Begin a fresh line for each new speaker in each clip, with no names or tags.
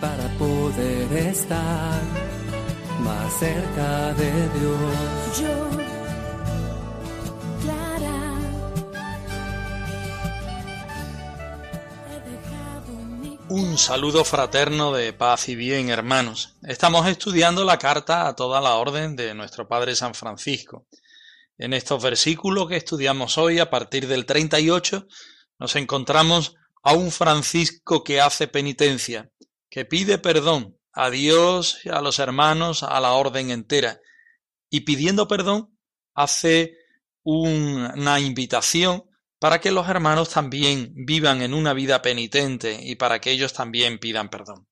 Para poder estar más cerca de Dios.
Yo, Clara, he dejado mi
Un saludo fraterno de paz y bien, hermanos. Estamos estudiando la carta a toda la orden de nuestro Padre San Francisco. En estos versículos que estudiamos hoy, a partir del 38, nos encontramos a un Francisco que hace penitencia, que pide perdón a Dios, a los hermanos, a la orden entera. Y pidiendo perdón, hace un- una invitación para que los hermanos también vivan en una vida penitente y para que ellos también pidan perdón.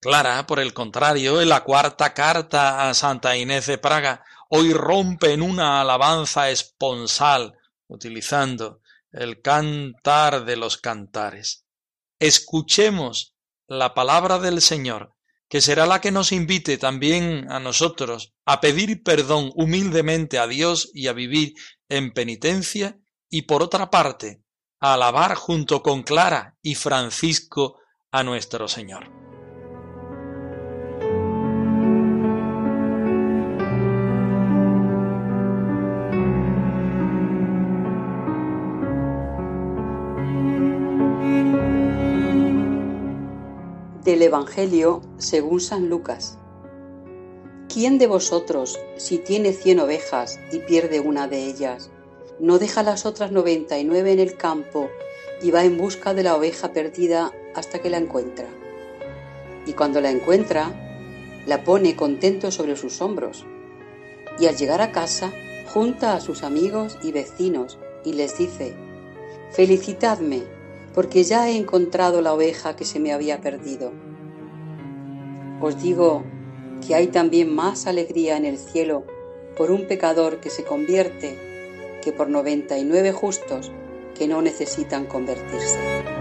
Clara, por el contrario, en la cuarta carta a Santa Inés de Praga, hoy rompe en una alabanza esponsal, utilizando el cantar de los cantares. Escuchemos la palabra del Señor, que será la que nos invite también a nosotros a pedir perdón humildemente a Dios y a vivir en penitencia y por otra parte, a alabar junto con Clara y Francisco a nuestro Señor.
Del Evangelio según San Lucas. ¿Quién de vosotros, si tiene cien ovejas y pierde una de ellas, no deja las otras noventa y nueve en el campo y va en busca de la oveja perdida hasta que la encuentra? Y cuando la encuentra, la pone contento sobre sus hombros. Y al llegar a casa, junta a sus amigos y vecinos y les dice, Felicitadme, porque ya he encontrado la oveja que se me había perdido. Os digo que hay también más alegría en el cielo por un pecador que se convierte que por noventa y nueve justos que no necesitan convertirse.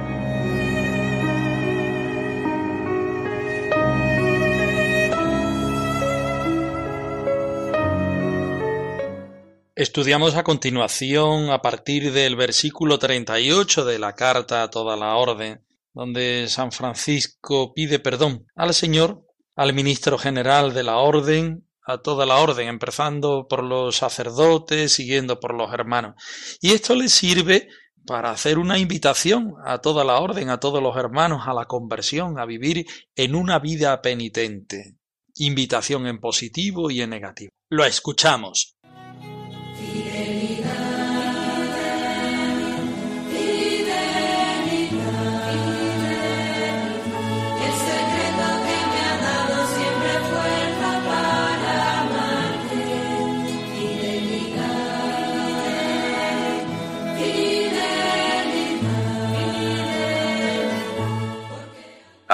Estudiamos a continuación a partir del versículo 38 de la carta a toda la orden, donde San Francisco pide perdón al Señor, al ministro general de la orden, a toda la orden, empezando por los sacerdotes, siguiendo por los hermanos. Y esto le sirve para hacer una invitación a toda la orden, a todos los hermanos, a la conversión, a vivir en una vida penitente. Invitación en positivo y en negativo. Lo escuchamos.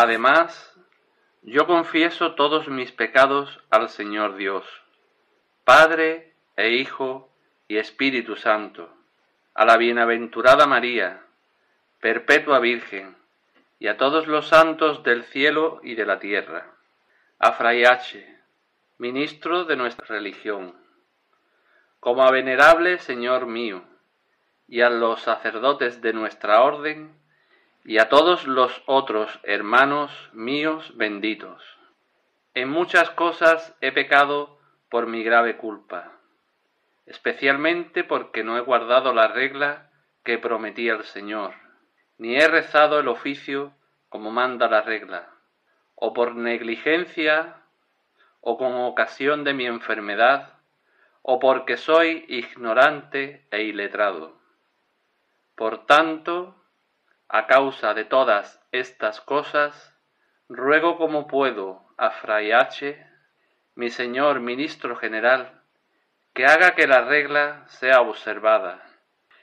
Además, yo confieso todos mis pecados al Señor Dios, Padre e Hijo y Espíritu Santo, a la bienaventurada María, perpetua Virgen, y a todos los santos del cielo y de la tierra, a Fray H., ministro de nuestra religión, como a venerable Señor mío, y a los sacerdotes de nuestra orden, y a todos los otros hermanos míos benditos. En muchas cosas he pecado por mi grave culpa, especialmente porque no he guardado la regla que prometí al Señor, ni he rezado el oficio como manda la regla, o por negligencia, o con ocasión de mi enfermedad, o porque soy ignorante e iletrado. Por tanto, a causa de todas estas cosas, ruego como puedo a Fray H., mi señor ministro general, que haga que la regla sea observada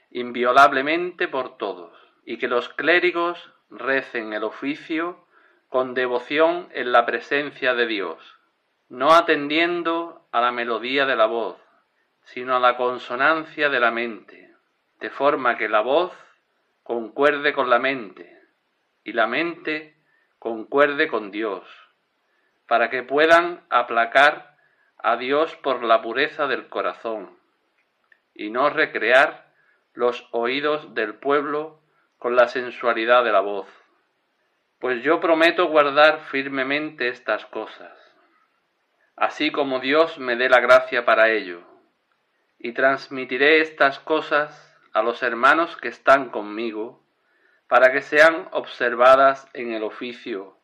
inviolablemente por todos, y que los clérigos recen el oficio con devoción en la presencia de Dios, no atendiendo a la melodía de la voz, sino a la consonancia de la mente, de forma que la voz concuerde con la mente y la mente concuerde con Dios, para que puedan aplacar a Dios por la pureza del corazón y no recrear los oídos del pueblo con la sensualidad de la voz. Pues yo prometo guardar firmemente estas cosas, así como Dios me dé la gracia para ello, y transmitiré estas cosas a los hermanos que están conmigo, para que sean observadas en el oficio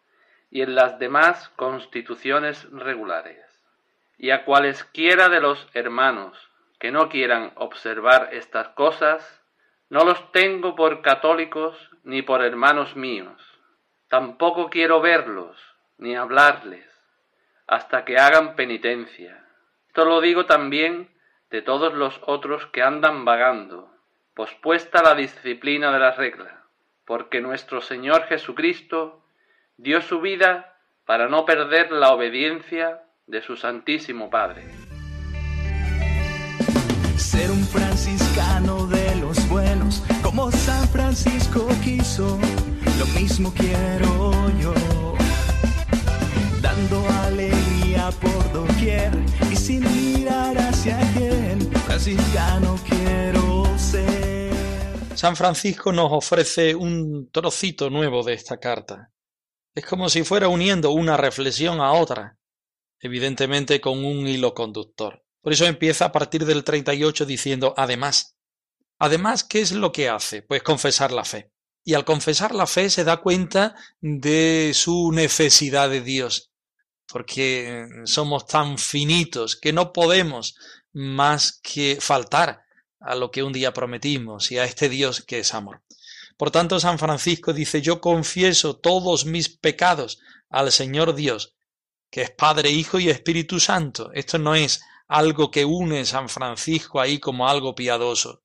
y en las demás constituciones regulares. Y a cualesquiera de los hermanos que no quieran observar estas cosas, no los tengo por católicos ni por hermanos míos, Tampoco quiero verlos ni hablarles hasta que hagan penitencia. Esto lo digo también de todos los otros que andan vagando, pospuesta la disciplina de la regla, porque nuestro Señor Jesucristo dio su vida para no perder la obediencia de su Santísimo Padre.
Ser un franciscano de los buenos, como San Francisco quiso lo mismo quiero yo, dando alegría por doquier y sin mirar hacia quién, franciscano quiero ser.
San Francisco nos ofrece un trocito nuevo de esta carta. Es como si fuera uniendo una reflexión a otra, evidentemente con un hilo conductor. Por eso empieza a partir del 38 diciendo además. Además, ¿qué es lo que hace? Pues confesar la fe y al confesar la fe se da cuenta de su necesidad de Dios, porque somos tan finitos que no podemos más que faltar a lo que un día prometimos y a este Dios que es amor. Por tanto, San Francisco dice, yo confieso todos mis pecados al Señor Dios, que es Padre, Hijo y Espíritu Santo. Esto no es algo que une San Francisco ahí como algo piadoso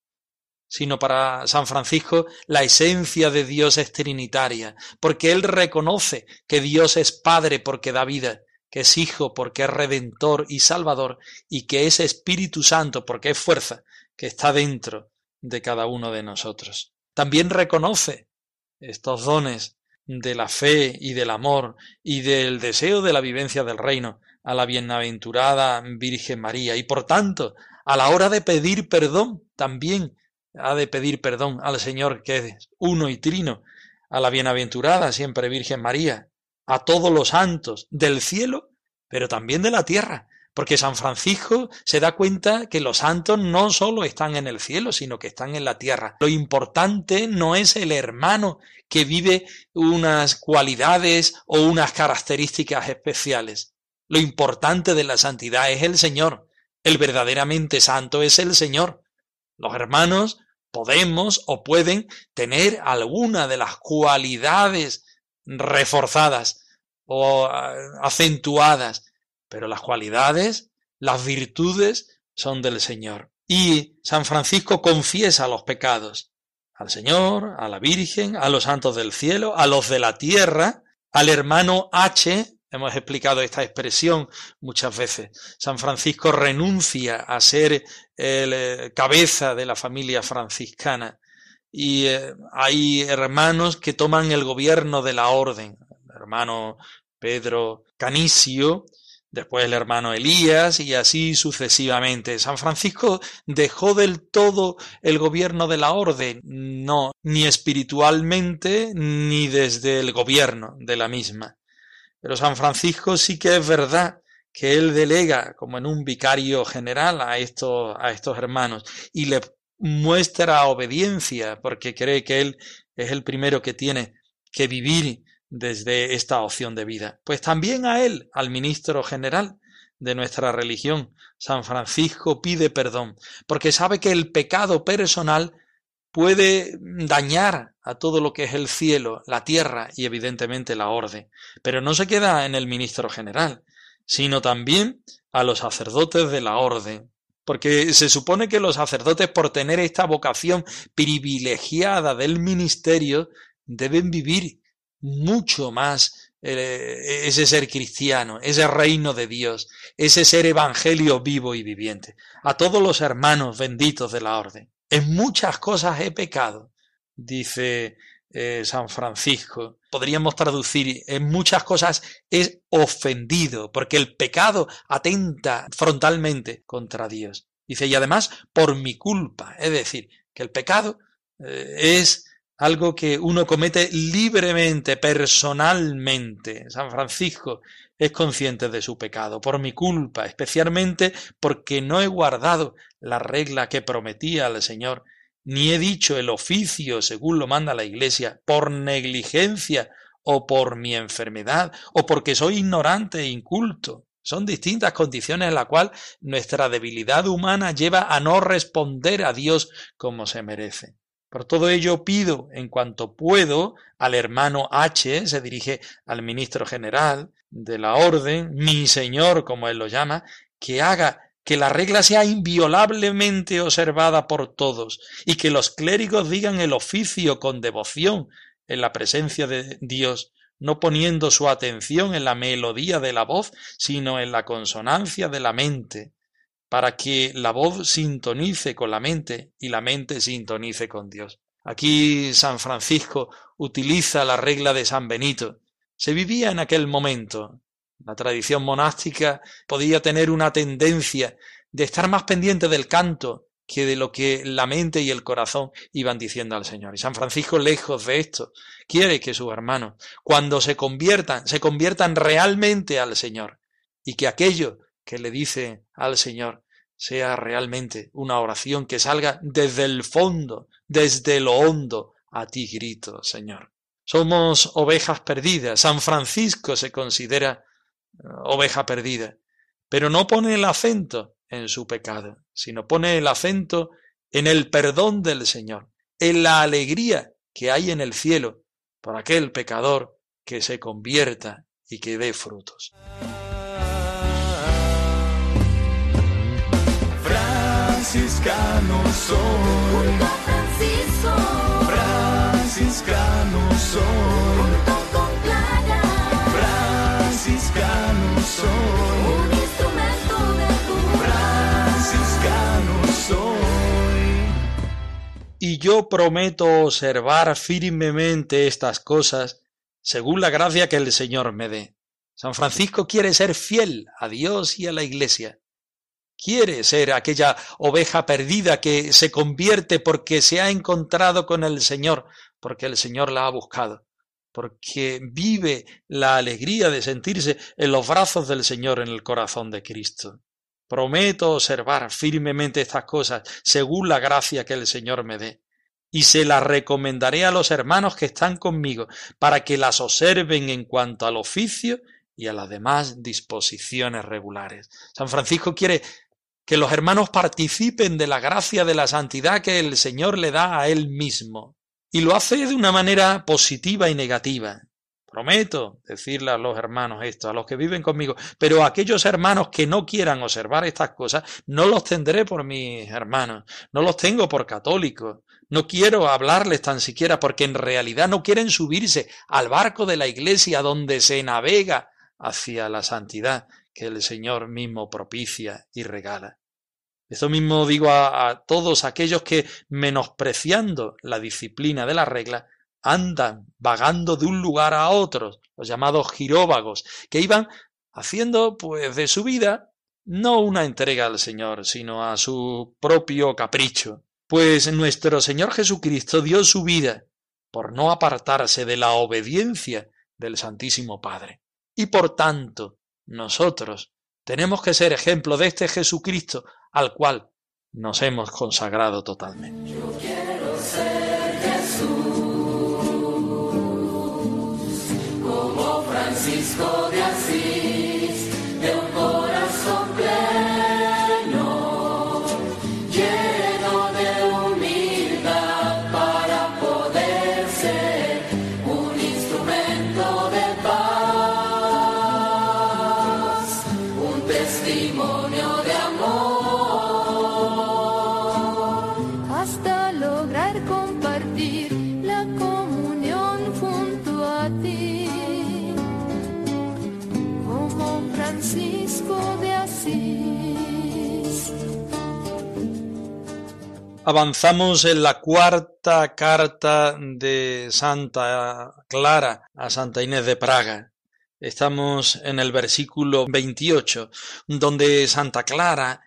sino para San Francisco la esencia de Dios es trinitaria, porque él reconoce que Dios es Padre porque da vida, que es Hijo porque es Redentor y Salvador, y que es Espíritu Santo porque es fuerza que está dentro de cada uno de nosotros. También reconoce estos dones de la fe y del amor y del deseo de la vivencia del reino a la bienaventurada Virgen María, y por tanto, a la hora de pedir perdón, también ha de pedir perdón al Señor que es uno y trino, a la bienaventurada siempre Virgen María, a todos los santos del cielo, pero también de la tierra, porque San Francisco se da cuenta que los santos no solo están en el cielo, sino que están en la tierra. Lo importante no es el hermano que vive unas cualidades o unas características especiales. Lo importante de la santidad es el Señor. El verdaderamente santo es el Señor. Los hermanos podemos o pueden tener alguna de las cualidades reforzadas o ah, acentuadas, pero las cualidades, las virtudes son del Señor. Y San Francisco confiesa los pecados al Señor, a la Virgen, a los santos del cielo, a los de la tierra, al hermano H, Hemos explicado esta expresión muchas veces. San Francisco renuncia a ser el eh, cabeza de la familia franciscana y eh, hay hermanos que toman el gobierno de la orden. Hermano Pedro Canicio, después el hermano Elías y así sucesivamente. San Francisco dejó del todo el gobierno de la orden, no, ni espiritualmente ni desde el gobierno de la misma. Pero San Francisco sí que es verdad que él delega como en un vicario general a estos, a estos hermanos y le muestra obediencia porque cree que él es el primero que tiene que vivir desde esta opción de vida. Pues también a él, al ministro general de nuestra religión, San Francisco pide perdón, porque sabe que el pecado personal puede dañar a todo lo que es el cielo, la tierra y evidentemente la orden. Pero no se queda en el ministro general, sino también a los sacerdotes de la orden, porque se supone que los sacerdotes, por tener esta vocación privilegiada del ministerio, deben vivir mucho más eh, ese ser cristiano, ese reino de Dios, ese ser evangelio vivo y viviente. A todos los hermanos benditos de la orden. En muchas cosas he pecado, dice eh, San Francisco. Podríamos traducir, en muchas cosas es ofendido, porque el pecado atenta frontalmente contra Dios. Dice, y además por mi culpa, es decir, que el pecado eh, es algo que uno comete libremente, personalmente. San Francisco es consciente de su pecado, por mi culpa, especialmente porque no he guardado la regla que prometía al Señor, ni he dicho el oficio según lo manda la Iglesia, por negligencia o por mi enfermedad, o porque soy ignorante e inculto. Son distintas condiciones en las cuales nuestra debilidad humana lleva a no responder a Dios como se merece. Por todo ello pido, en cuanto puedo, al hermano H, se dirige al ministro general de la orden, mi señor, como él lo llama, que haga que la regla sea inviolablemente observada por todos y que los clérigos digan el oficio con devoción en la presencia de Dios, no poniendo su atención en la melodía de la voz, sino en la consonancia de la mente, para que la voz sintonice con la mente y la mente sintonice con Dios. Aquí San Francisco utiliza la regla de San Benito. Se vivía en aquel momento. La tradición monástica podía tener una tendencia de estar más pendiente del canto que de lo que la mente y el corazón iban diciendo al Señor. Y San Francisco, lejos de esto, quiere que sus hermanos, cuando se conviertan, se conviertan realmente al Señor y que aquello que le dice al Señor sea realmente una oración que salga desde el fondo, desde lo hondo. A ti grito, Señor. Somos ovejas perdidas. San Francisco se considera eh, oveja perdida, pero no pone el acento en su pecado, sino pone el acento en el perdón del Señor, en la alegría que hay en el cielo por aquel pecador que se convierta y que dé frutos.
Franciscano soy.
Junto a Francisco,
Franciscano soy.
junto con Clara,
Franciscano soy.
un instrumento de tu
Franciscano soy.
Y yo prometo observar firmemente estas cosas según la gracia que el Señor me dé. San Francisco quiere ser fiel a Dios y a la Iglesia. Quiere ser aquella oveja perdida que se convierte porque se ha encontrado con el Señor, porque el Señor la ha buscado, porque vive la alegría de sentirse en los brazos del Señor en el corazón de Cristo. Prometo observar firmemente estas cosas según la gracia que el Señor me dé y se las recomendaré a los hermanos que están conmigo para que las observen en cuanto al oficio y a las demás disposiciones regulares. San Francisco quiere que los hermanos participen de la gracia de la santidad que el Señor le da a él mismo. Y lo hace de una manera positiva y negativa. Prometo decirle a los hermanos esto, a los que viven conmigo, pero aquellos hermanos que no quieran observar estas cosas, no los tendré por mis hermanos, no los tengo por católicos, no quiero hablarles tan siquiera porque en realidad no quieren subirse al barco de la iglesia donde se navega hacia la santidad que el Señor mismo propicia y regala. Esto mismo digo a, a, todos aquellos que, menospreciando la disciplina de la regla, andan vagando de un lugar a otro, los llamados giróvagos, que iban haciendo pues de su vida no una entrega al Señor, sino a su propio capricho. Pues nuestro Señor Jesucristo dio su vida por no apartarse de la obediencia del Santísimo Padre. Y por tanto, nosotros tenemos que ser ejemplo de este Jesucristo al cual nos hemos consagrado totalmente.
como Francisco de Asís,
Avanzamos en la cuarta carta de Santa Clara a Santa Inés de Praga. Estamos en el versículo 28, donde Santa Clara,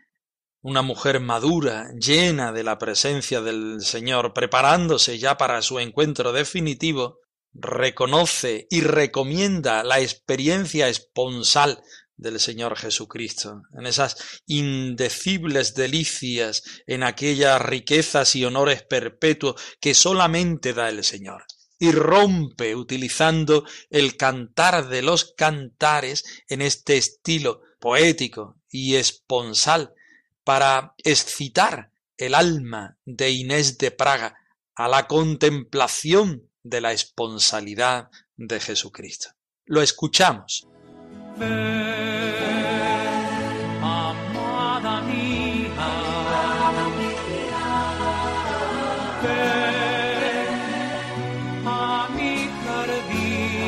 una mujer madura, llena de la presencia del Señor, preparándose ya para su encuentro definitivo, reconoce y recomienda la experiencia esponsal del Señor Jesucristo, en esas indecibles delicias, en aquellas riquezas y honores perpetuos que solamente da el Señor. Y rompe utilizando el cantar de los cantares en este estilo poético y esponsal para excitar el alma de Inés de Praga a la contemplación de la esponsalidad de Jesucristo. Lo escuchamos.
Amada mía, ven a mi jardín,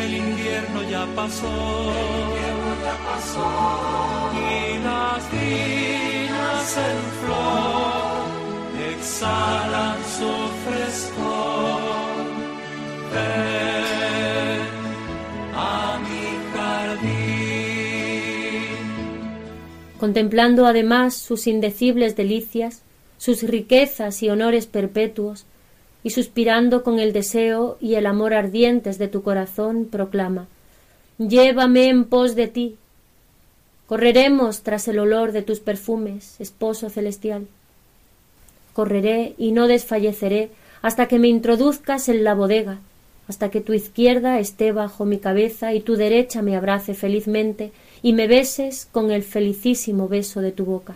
el invierno ya pasó, y las viñas en flor exhalan su frescor. Ven
contemplando además sus indecibles delicias, sus riquezas y honores perpetuos, y suspirando con el deseo y el amor ardientes de tu corazón, proclama Llévame en pos de ti. Correremos tras el olor de tus perfumes, esposo celestial. Correré y no desfalleceré hasta que me introduzcas en la bodega, hasta que tu izquierda esté bajo mi cabeza y tu derecha me abrace felizmente y me beses con el felicísimo beso de tu boca.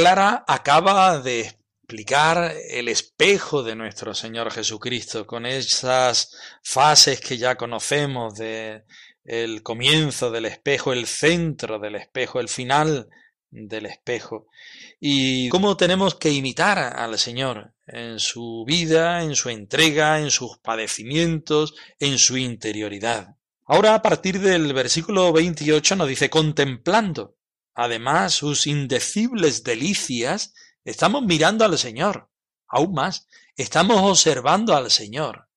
Clara acaba de explicar el espejo de nuestro Señor Jesucristo con esas fases que ya conocemos de el comienzo del espejo, el centro del espejo, el final del espejo y cómo tenemos que imitar al Señor en su vida, en su entrega, en sus padecimientos, en su interioridad. Ahora a partir del versículo 28 nos dice contemplando además sus indecibles delicias, estamos mirando al Señor. Aún más, estamos observando al Señor.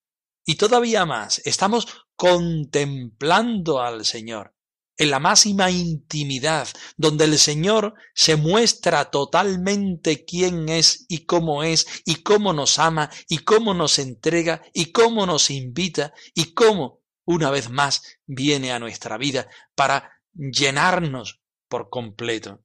Y todavía más, estamos contemplando al Señor en la máxima intimidad, donde el Señor se muestra totalmente quién es y cómo es y cómo nos ama y cómo nos entrega y cómo nos invita y cómo, una vez más, viene a nuestra vida para llenarnos por completo,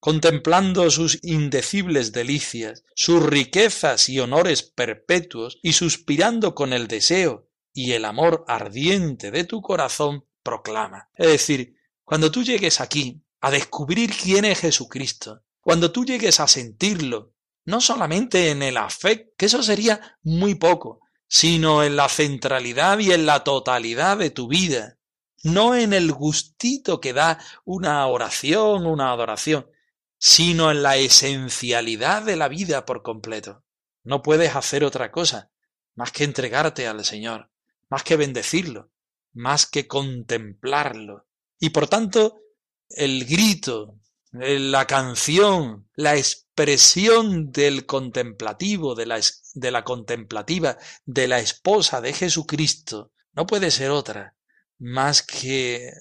contemplando sus indecibles delicias, sus riquezas y honores perpetuos, y suspirando con el deseo y el amor ardiente de tu corazón, proclama. Es decir, cuando tú llegues aquí a descubrir quién es Jesucristo, cuando tú llegues a sentirlo, no solamente en el afecto, que eso sería muy poco, sino en la centralidad y en la totalidad de tu vida, no en el gustito que da una oración, una adoración, sino en la esencialidad de la vida por completo. No puedes hacer otra cosa más que entregarte al Señor, más que bendecirlo, más que contemplarlo. Y por tanto, el grito, la canción, la expresión del contemplativo, de la, es- de la contemplativa, de la esposa de Jesucristo, no puede ser otra más que eh,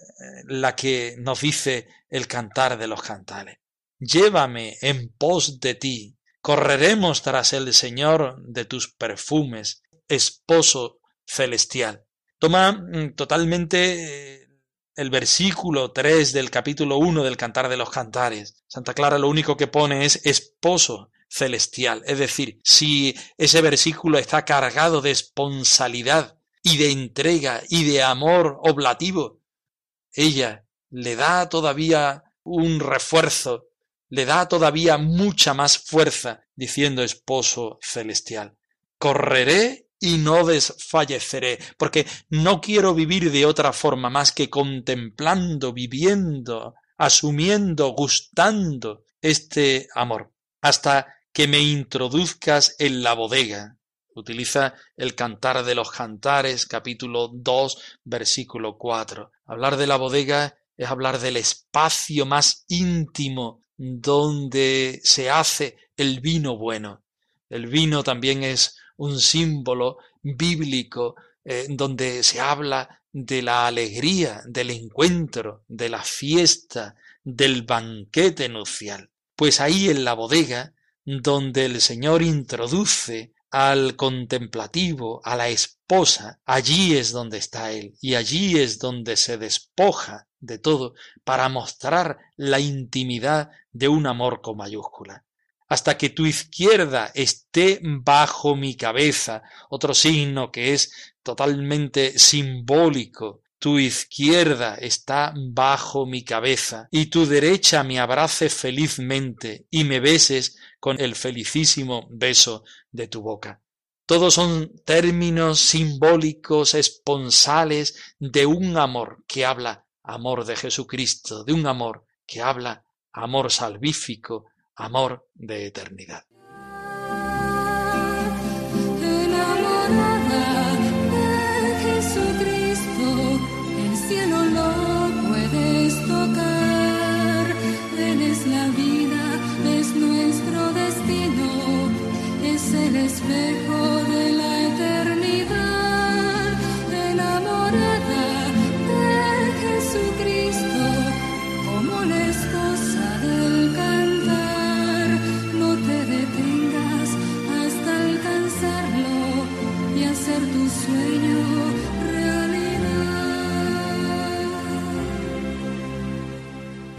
la que nos dice el cantar de los cantares. Llévame en pos de ti, correremos tras el Señor de tus perfumes, esposo celestial. Toma mm, totalmente eh, el versículo 3 del capítulo 1 del Cantar de los Cantares. Santa Clara lo único que pone es esposo celestial. Es decir, si ese versículo está cargado de esponsalidad y de entrega y de amor oblativo, ella le da todavía un refuerzo, le da todavía mucha más fuerza, diciendo esposo celestial, correré y no desfalleceré, porque no quiero vivir de otra forma más que contemplando, viviendo, asumiendo, gustando este amor, hasta que me introduzcas en la bodega. Utiliza el cantar de los cantares, capítulo 2, versículo 4. Hablar de la bodega es hablar del espacio más íntimo donde se hace el vino bueno. El vino también es un símbolo bíblico eh, donde se habla de la alegría, del encuentro, de la fiesta, del banquete nupcial. Pues ahí en la bodega, donde el Señor introduce al contemplativo, a la esposa, allí es donde está Él, y allí es donde se despoja de todo para mostrar la intimidad de un amor con mayúscula. Hasta que tu izquierda esté bajo mi cabeza, otro signo que es totalmente simbólico. Tu izquierda está bajo mi cabeza y tu derecha me abrace felizmente y me beses con el felicísimo beso de tu boca. Todos son términos simbólicos, esponsales de un amor que habla amor de Jesucristo, de un amor que habla amor salvífico, amor de eternidad.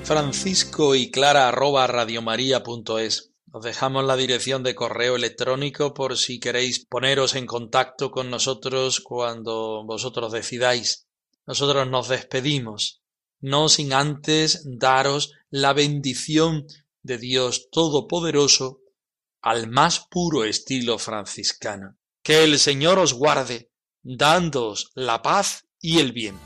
Francisco y Clara arroba radiomaria.es. Os dejamos la dirección de correo electrónico por si queréis poneros en contacto con nosotros cuando vosotros decidáis. Nosotros nos despedimos, no sin antes daros la bendición de Dios Todopoderoso al más puro estilo franciscano. Que el Señor os guarde, dándoos la paz y el bien.